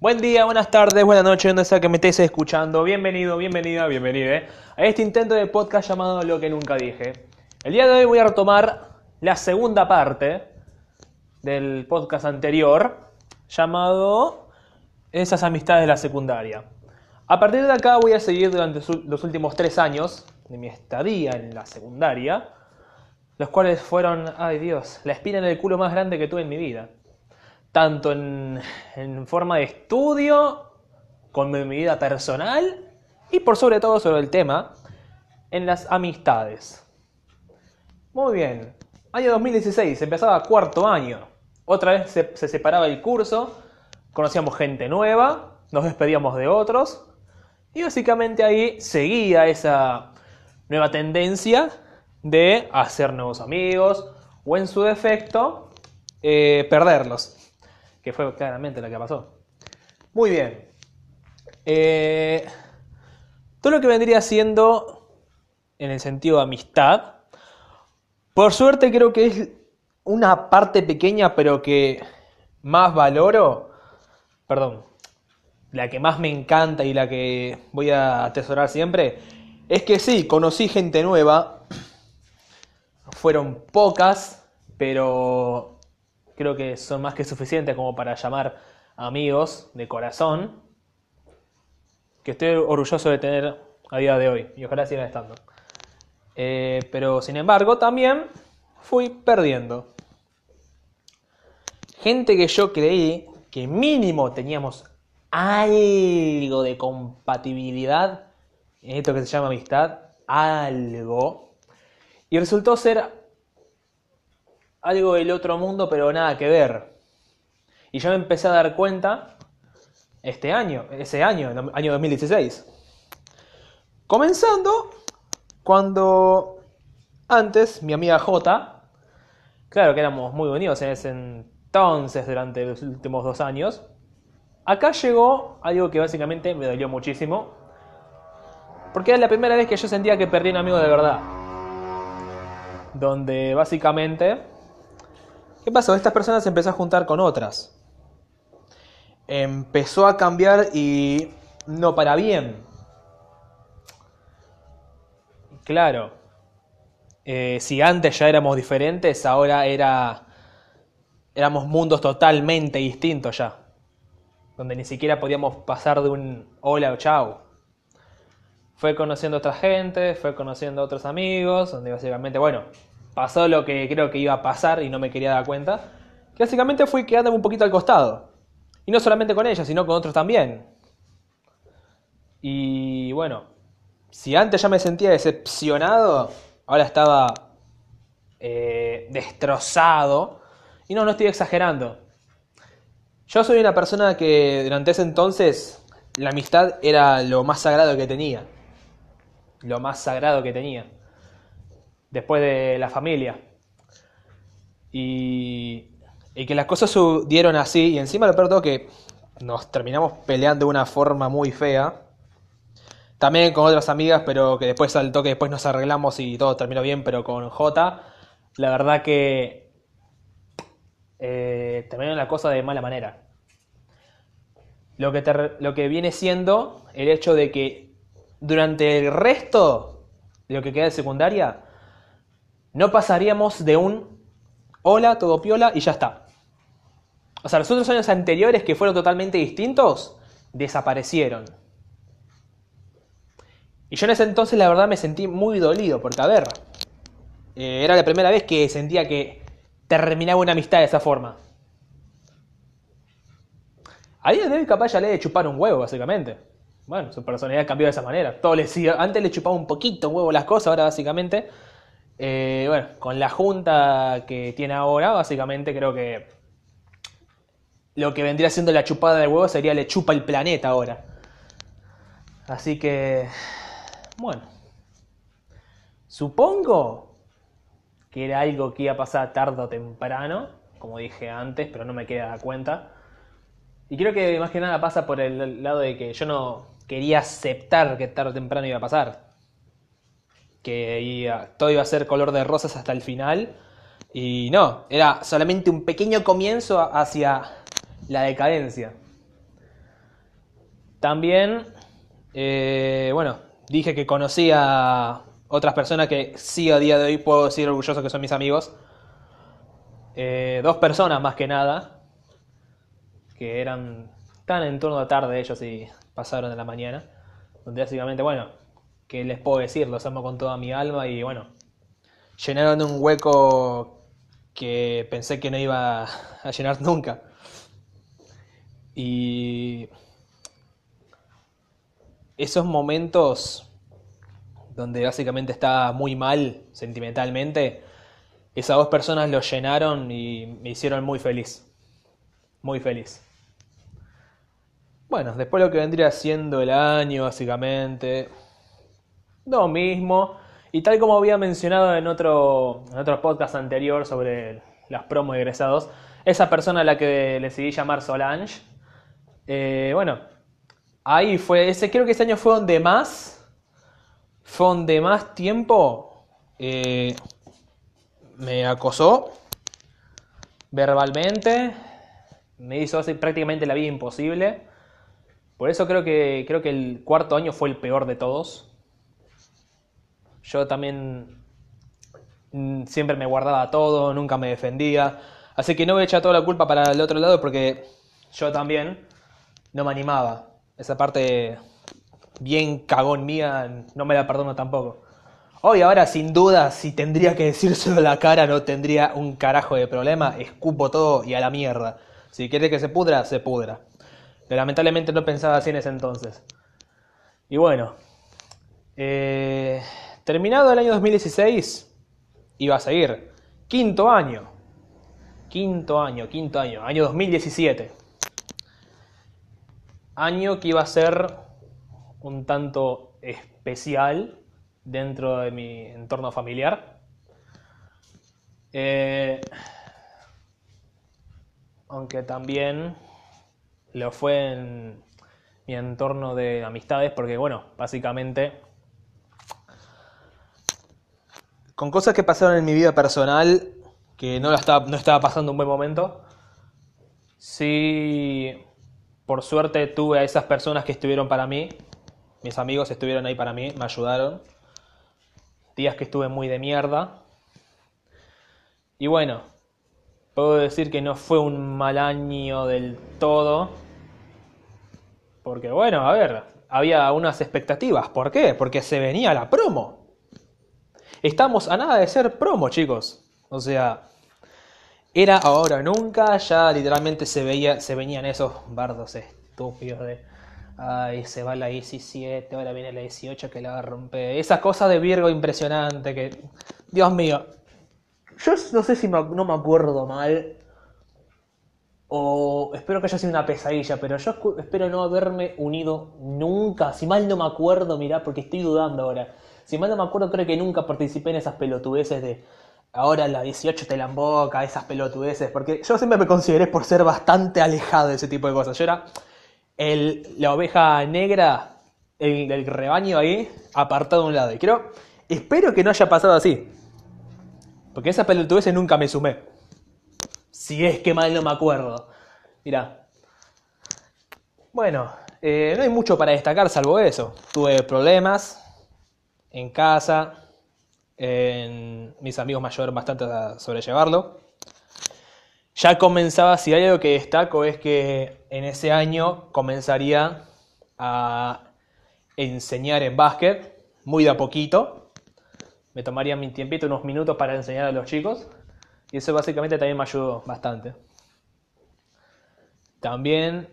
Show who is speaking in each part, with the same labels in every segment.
Speaker 1: Buen día, buenas tardes, buenas noches, donde sea que me estés escuchando. Bienvenido, bienvenida, bienvenida a este intento de podcast llamado Lo que nunca dije. El día de hoy voy a retomar la segunda parte del podcast anterior llamado Esas amistades de la secundaria. A partir de acá voy a seguir durante los últimos tres años de mi estadía en la secundaria, los cuales fueron, ay Dios, la espina en el culo más grande que tuve en mi vida tanto en, forma de estudio, con mi vida personal y por sobre todo sobre el tema, en las amistades. Muy bien, año 2016, empezaba cuarto año. Otra vez se, se, separaba el curso, conocíamos gente nueva, nos despedíamos de otros y básicamente ahí seguía esa nueva tendencia de hacer nuevos amigos o en su defecto eh, perderlos que fue claramente lo que pasó. Muy bien. Eh, todo lo que vendría siendo en el sentido de amistad, por suerte creo que es una parte pequeña, pero que más valoro, perdón, la que más me encanta y la que voy a atesorar siempre, es que sí, conocí gente nueva, fueron pocas, pero creo que son más que suficientes como para llamar amigos de corazón, que estoy orgulloso de tener a día de hoy y ojalá sigan estando. Eh, pero sin embargo también fui perdiendo. Gente que yo creí que mínimo teníamos algo de compatibilidad en esto que se llama amistad, algo, y resultó ser algo del otro mundo, pero nada que ver. Y yo me empecé a dar cuenta este año, ese año, año 2016. Comenzando cuando antes mi amiga J, claro que éramos muy unidos en ese entonces durante los últimos dos años, acá llegó algo que básicamente me dolió muchísimo, porque era la primera vez que yo sentía que perdí un amigo de verdad. Donde básicamente ¿Qué pasó? Estas personas se empezó a juntar con otras. Empezó a cambiar y no para bien. Claro. Eh, si antes ya éramos diferentes, ahora era. éramos mundos totalmente distintos ya. Donde ni siquiera podíamos pasar de un hola o chao. Fue conociendo a otra gente, fue conociendo a otros amigos, donde básicamente, bueno, pasó lo que creo que iba a pasar y no me quería dar cuenta, que básicamente fui quedándome un poquito al costado. Y no solamente con ella, sino con otros también. Y bueno, si antes ya me sentía decepcionado, ahora estaba eh, destrozado. Y no, no estoy exagerando. Yo soy una persona que durante ese entonces la amistad era lo más sagrado que tenía. Lo más sagrado que tenía después de la familia. Y, y que las cosas dieron así, y encima lo peor que nos terminamos peleando de una forma muy fea. También con otras amigas, pero que después al toque después nos arreglamos y todo terminó bien, pero con J, la verdad que eh, terminó la cosa de mala manera. Lo que, lo que viene siendo el hecho de que durante el resto de lo que queda de secundaria, no pasaríamos de un hola, todo piola y ya está. O sea, los otros años anteriores que fueron totalmente distintos, desaparecieron. Y yo en ese entonces la verdad me sentí muy dolido, porque a ver, eh, era la primera vez que sentía que terminaba una amistad de esa forma. A día de hoy capaz ya le he de chupar un huevo, básicamente. Bueno, su personalidad cambió de esa manera. Todo le antes le chupaba un poquito huevo las cosas, ahora básicamente eh, bueno, con la junta que tiene ahora, básicamente creo que lo que vendría siendo la chupada de huevo sería le chupa el planeta ahora. Así que, bueno, supongo que era algo que iba a pasar tarde o temprano, como dije antes, pero no me queda cuenta. Y creo que más que nada pasa por el lado de que yo no quería aceptar que tarde o temprano iba a pasar que todo iba a ser color de rosas hasta el final. Y no, era solamente un pequeño comienzo hacia la decadencia. También, eh, bueno, dije que conocía otras personas que sí a día de hoy puedo decir orgulloso que son mis amigos. Eh, dos personas más que nada, que eran tan en torno a tarde ellos y pasaron de la mañana, donde básicamente, bueno, que les puedo decir, los amo con toda mi alma y bueno, llenaron un hueco que pensé que no iba a llenar nunca. Y esos momentos donde básicamente estaba muy mal sentimentalmente, esas dos personas lo llenaron y me hicieron muy feliz. Muy feliz. Bueno, después lo que vendría siendo el año, básicamente, lo mismo. Y tal como había mencionado en otro, en otro podcast anterior sobre las promos egresados, esa persona a la que decidí llamar Solange, eh, bueno, ahí fue, ese, creo que ese año fue donde más, fue donde más tiempo eh, me acosó verbalmente, me hizo así prácticamente la vida imposible. Por eso creo que, creo que el cuarto año fue el peor de todos. Yo también mm, siempre me guardaba todo, nunca me defendía. Así que no voy a echar toda la culpa para el otro lado porque yo también no me animaba. Esa parte bien cagón mía no me la perdono tampoco. Hoy ahora sin duda si tendría que decírselo a la cara no tendría un carajo de problema, escupo todo y a la mierda. Si quiere que se pudra, se pudra. Pero lamentablemente no pensaba así en ese entonces. Y bueno, eh, terminado el año 2016, iba a seguir. Quinto año. Quinto año, quinto año, año 2017. Año que iba a ser un tanto especial dentro de mi entorno familiar. Eh, aunque también lo fue en mi entorno de amistades, porque bueno, básicamente con cosas que pasaron en mi vida personal, que no, estaba, estaba pasando un buen momento, sí, por suerte tuve a esas personas que estuvieron para mí, mis amigos estuvieron ahí para mí, me ayudaron, días que estuve muy de mierda, y bueno, puedo decir que no fue un mal año del todo, porque bueno, a ver, había unas expectativas. ¿Por qué? Porque se venía la promo. Estamos a nada de ser promo, chicos. O sea, era ahora nunca, ya literalmente se veía, se venían esos bardos estúpidos de ay, se va la 17, ahora viene la 18 que la va a romper. Esas cosas de Virgo impresionante que. Dios mío. Yo no sé si no me acuerdo mal o espero que haya sido una pesadilla, pero yo espero no haberme unido nunca. Si mal no me acuerdo, mirá, porque estoy dudando ahora. Si mal no me acuerdo, creo que nunca participé en esas pelotudeces de ahora la 18 te la emboca, esas pelotudeces, porque yo siempre me consideré por ser bastante alejado de ese tipo de cosas. Yo era el, la oveja negra el, rebaño ahí, apartado de un lado. Y creo, espero que no haya pasado así. Porque esas pelotudeces nunca me sumé. Si es que mal no me acuerdo. Mira. Bueno, eh, no hay mucho para destacar salvo eso. Tuve problemas en casa. En mis amigos me ayudaron bastante a sobrellevarlo. Ya comenzaba, si hay algo que destaco es que en ese año comenzaría a enseñar en básquet, muy de a poquito. Me tomaría mi tiempito, unos minutos para enseñar a los chicos. Y eso básicamente también me ayudó bastante. También...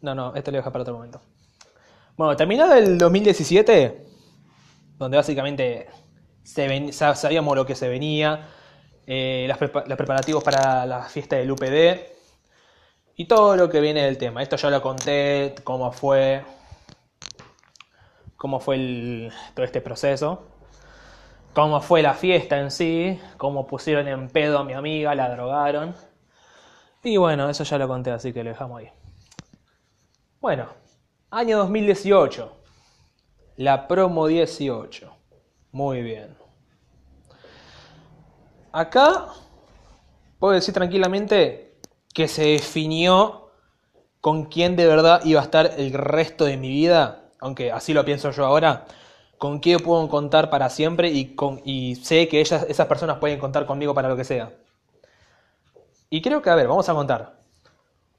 Speaker 1: No, no, esto lo voy a dejar para otro momento. Bueno, terminado el 2017, donde básicamente sabíamos lo que se venía, eh, los preparativos para la fiesta del UPD y todo lo que viene del tema. Esto ya lo conté, cómo fue, cómo fue todo este proceso cómo fue la fiesta en sí, cómo pusieron en pedo a mi amiga, la drogaron. Y bueno, eso ya lo conté, así que lo dejamos ahí. Bueno, año 2018. La promo 18. Muy bien. Acá puedo decir tranquilamente que se definió con quién de verdad iba a estar el resto de mi vida, aunque así lo pienso yo ahora, con quién puedo contar para siempre y, con, y sé que ellas, esas personas pueden contar conmigo para lo que sea. Y creo que, a ver, vamos a contar.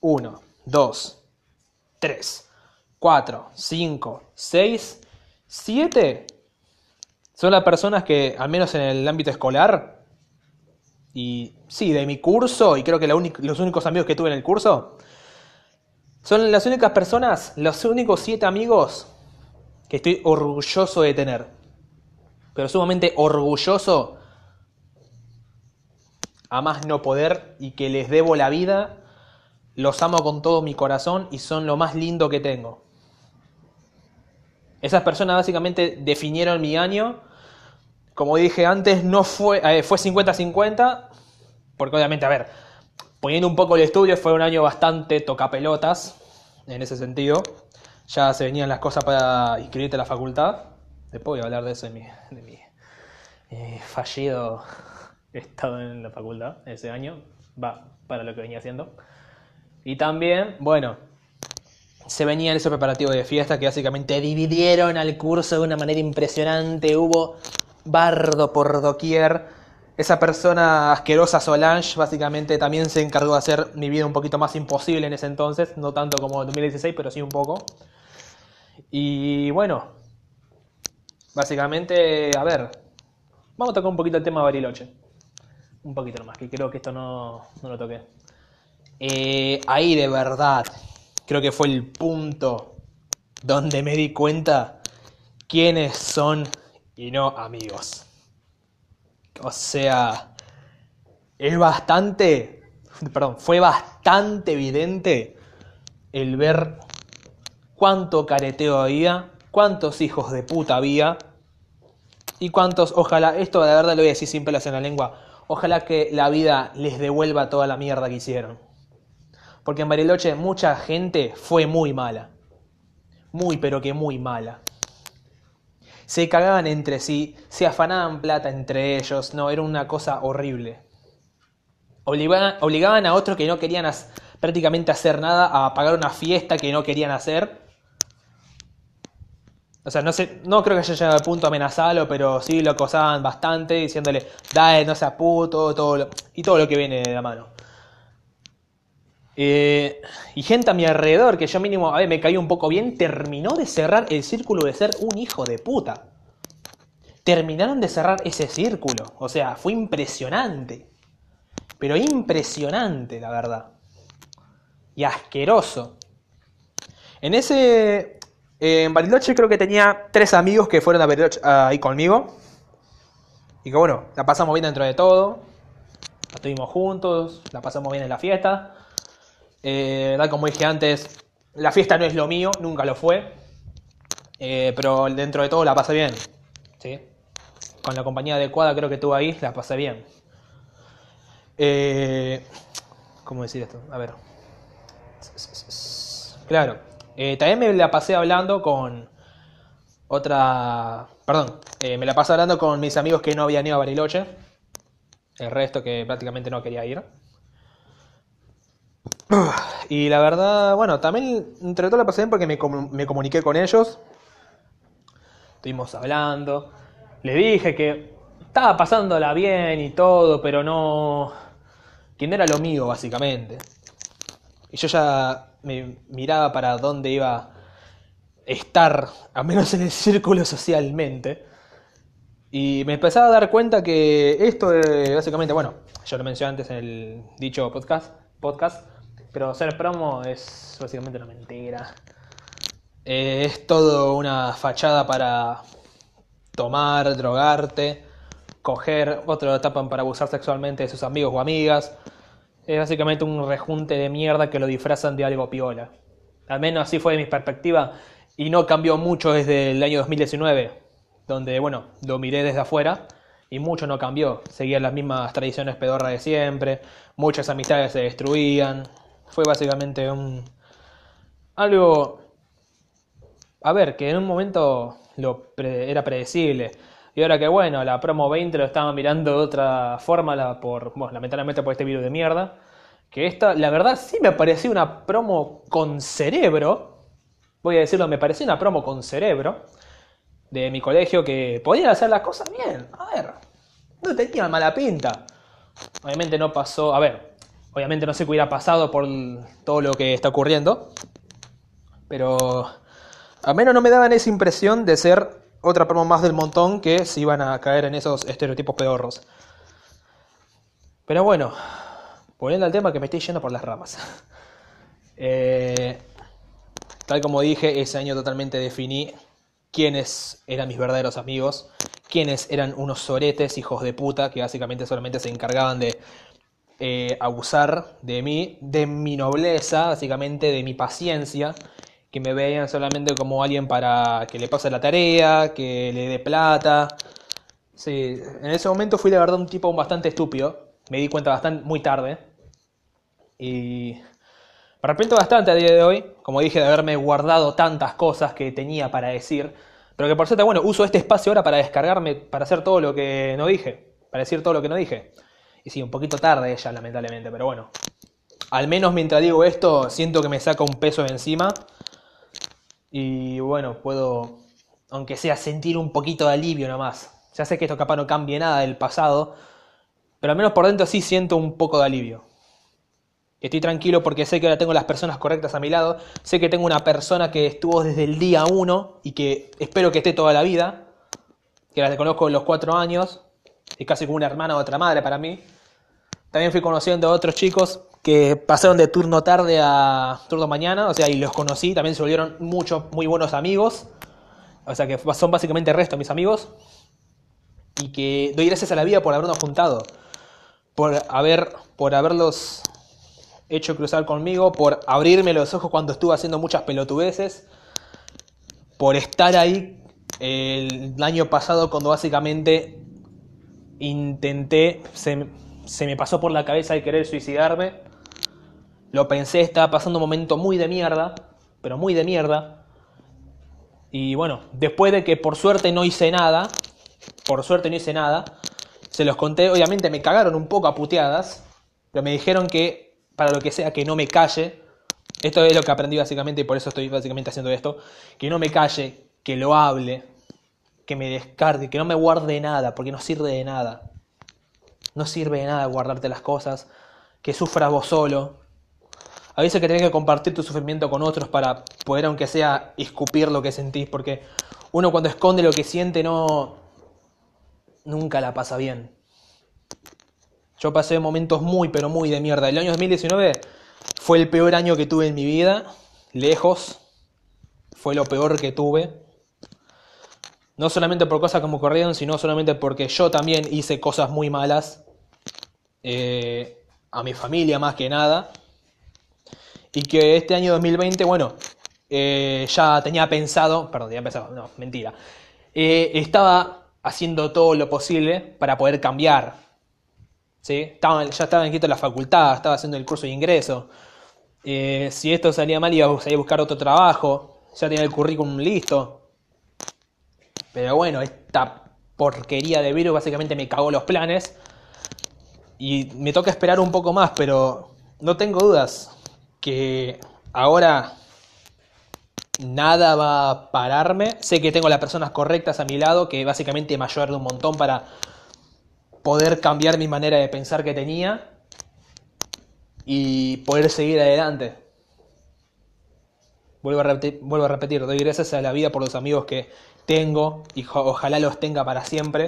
Speaker 1: 1, 2, 3, 4, 5, 6, 7. Son las personas que, al menos en el ámbito escolar, y sí, de mi curso, y creo que los únicos amigos que tuve en el curso, son las únicas personas, los únicos siete amigos que estoy orgulloso de tener. Pero sumamente orgulloso a más no poder y que les debo la vida. Los amo con todo mi corazón y son lo más lindo que tengo. Esas personas básicamente definieron mi año. Como dije antes, no fue, eh, fue 50-50. Porque obviamente, a ver, poniendo un poco el estudio, fue un año bastante tocapelotas en ese sentido. Ya se venían las cosas para inscribirte a la facultad. Después voy a hablar de eso, de mi, de mi eh, fallido estado en la facultad ese año. Va, para lo que venía haciendo. Y también, bueno, se venían esos preparativos de fiesta que básicamente dividieron al curso de una manera impresionante. Hubo bardo por doquier. Esa persona asquerosa Solange básicamente también se encargó de hacer mi vida un poquito más imposible en ese entonces, no tanto como en 2016, pero sí un poco. Y bueno, básicamente, a ver, vamos a tocar un poquito el tema de Bariloche. Un poquito nomás, que creo que esto no, no lo toqué. Eh, ahí de verdad, creo que fue el punto donde me di cuenta quiénes son y no amigos. O sea, es bastante, perdón, fue bastante evidente el ver cuánto careteo había, cuántos hijos de puta había y cuántos, ojalá, esto de verdad lo voy a decir sin pelas en la lengua, ojalá que la vida les devuelva toda la mierda que hicieron. Porque en Bariloche mucha gente fue muy mala. Muy, pero que muy mala se cagaban entre sí, se afanaban plata entre ellos, no, era una cosa horrible. Obligaban, a otros que no querían prácticamente hacer nada a pagar una fiesta que no querían hacer. O sea, no sé, no creo que haya llegado al punto de amenazarlo, pero sí lo acosaban bastante, diciéndole, dale, no seas puto, y todo lo que viene de la mano. Eh, y gente a mi alrededor, que yo mínimo, a ver, me caí un poco bien, terminó de cerrar el círculo de ser un hijo de puta. Terminaron de cerrar ese círculo. O sea, fue impresionante. Pero impresionante, la verdad. Y asqueroso. En ese... en Bariloche creo que tenía tres amigos que fueron a Bariloche ahí conmigo. Y que bueno, la pasamos bien dentro de todo. Estuvimos juntos, la pasamos bien en la fiesta. Eh, como dije antes, la fiesta no es lo mío, nunca lo fue. Eh, pero dentro de todo la pasé bien. ¿sí? Con la compañía adecuada creo que tuve ahí, la pasé bien. Eh, ¿Cómo decir esto? A ver. Claro. También me la pasé hablando con otra... Perdón. me la pasé hablando con mis amigos que no habían ido a Bariloche. El resto que prácticamente no quería ir. Y la verdad, bueno, también entre todo la pasé bien porque me, me comuniqué con ellos. Estuvimos hablando. Le dije que estaba pasándola bien y todo, pero no. que no era lo mío, básicamente. Y yo ya me miraba para dónde iba a estar, al menos en el círculo socialmente. Y me empezaba a dar cuenta que esto, básicamente, bueno, yo lo mencioné antes en el dicho podcast, podcast pero ser promo es básicamente una mentira. Eh, es todo una fachada para tomar, drogarte, coger, otro lo tapan para abusar sexualmente de sus amigos o amigas. Es básicamente un rejunte de mierda que lo disfrazan de algo piola. Al menos así fue de mi perspectiva y no cambió mucho desde el año 2019, donde, bueno, lo miré desde afuera y mucho no cambió. Seguían las mismas tradiciones pedorras de siempre, muchas amistades se destruían, fue básicamente un algo a ver, que en un momento lo era predecible. Y ahora que bueno, la promo 20 lo estaba mirando de otra forma por, bueno, lamentablemente por este virus de mierda. Que esta, la verdad, sí me pareció una promo con cerebro. Voy a decirlo, me pareció una promo con cerebro. De mi colegio que podían hacer las cosas bien. A ver, no tenía mala pinta. Obviamente no pasó. A ver, obviamente no sé qué hubiera pasado por todo lo que está ocurriendo. Pero al menos no me daban esa impresión de ser otra promo más del montón que se iban a caer en esos estereotipos pedorros. Pero bueno, volviendo al tema que me estoy yendo por las ramas. Eh, tal como dije, ese año totalmente definí quiénes eran mis verdaderos amigos, quiénes eran unos soretes, hijos de puta, que básicamente solamente se encargaban de eh, abusar de mí, de mi nobleza, básicamente de mi paciencia, que me veían solamente como alguien para que le pase la tarea, que le dé plata. Sí, en ese momento fui de verdad un tipo bastante estúpido, me di cuenta bastante muy tarde. Y me arrepiento bastante a día de hoy, como dije, de haberme guardado tantas cosas que tenía para decir. Pero que por cierto, bueno, uso este espacio ahora para descargarme, para hacer todo lo que no dije, para decir todo lo que no dije. Y sí, un poquito tarde ya, lamentablemente, pero bueno. Al menos mientras digo esto, siento que me saca un peso de encima. Y bueno, puedo, aunque sea, sentir un poquito de alivio nomás. Ya sé que esto capaz no cambie nada del pasado, pero al menos por dentro sí siento un poco de alivio. Estoy tranquilo porque sé que ahora tengo las personas correctas a mi lado. Sé que tengo una persona que estuvo desde el día uno y que espero que esté toda la vida. Que la conozco en los cuatro años. Es casi como una hermana o otra madre para mí. También fui conociendo a otros chicos que pasaron de turno tarde a turno mañana. O sea, y los conocí. También se volvieron muchos, muy buenos amigos. O sea, que son básicamente el resto de mis amigos. Y que doy gracias a la vida por habernos juntado. Por, haber, por haberlos hecho cruzar conmigo, por abrirme los ojos cuando estuve haciendo muchas pelotudeces, por estar ahí el año pasado cuando básicamente intenté, se, se me pasó por la cabeza el querer suicidarme. Lo pensé, estaba pasando un momento muy de mierda, pero muy de mierda. Y bueno, después de que por suerte no hice nada, por suerte no hice nada, se los conté, obviamente me cagaron un poco a puteadas, pero me dijeron que para lo que sea, que no me calle. Esto es lo que aprendí básicamente y por eso estoy básicamente haciendo esto. Que no me calle, que lo hable, que me descargue, que no me guarde nada, porque no sirve de nada. No sirve de nada guardarte las cosas, que sufras vos solo. A veces que tenés que compartir tu sufrimiento con otros para poder, aunque sea, escupir lo que sentís, porque uno cuando esconde lo que siente no... nunca la pasa bien. Yo pasé momentos muy, pero muy de mierda. El año 2019 fue el peor año que tuve en mi vida, lejos. Fue lo peor que tuve. No solamente por cosas como ocurrieron, sino solamente porque yo también hice cosas muy malas. Eh, a mi familia más que nada. Y que este año 2020, bueno, eh, ya tenía pensado, perdón, tenía pensado, no, mentira. Eh, estaba haciendo todo lo posible para poder cambiar ¿sí? Estaba, ya estaba en la facultad, estaba haciendo el curso de ingreso. Si esto salía mal, iba a buscar otro trabajo. Ya tenía el currículum listo. Pero bueno, esta porquería de virus básicamente me cagó los planes. Y me toca esperar un poco más, pero no tengo dudas que ahora nada va a pararme. Sé que tengo las personas correctas a mi lado, que básicamente me ayudaron un montón para poder cambiar mi manera de pensar que tenía y poder seguir adelante. Vuelvo a, repetir, doy gracias a la vida por los amigos que tengo y ojalá los tenga para siempre.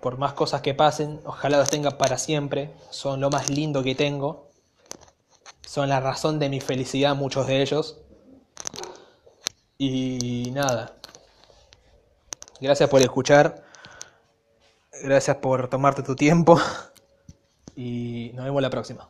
Speaker 1: Por más cosas que pasen, ojalá los tenga para siempre. Son lo más lindo que tengo. Son la razón de mi felicidad, muchos de ellos. Y nada. Gracias por escuchar. Gracias por tomarte tu tiempo y nos vemos la próxima.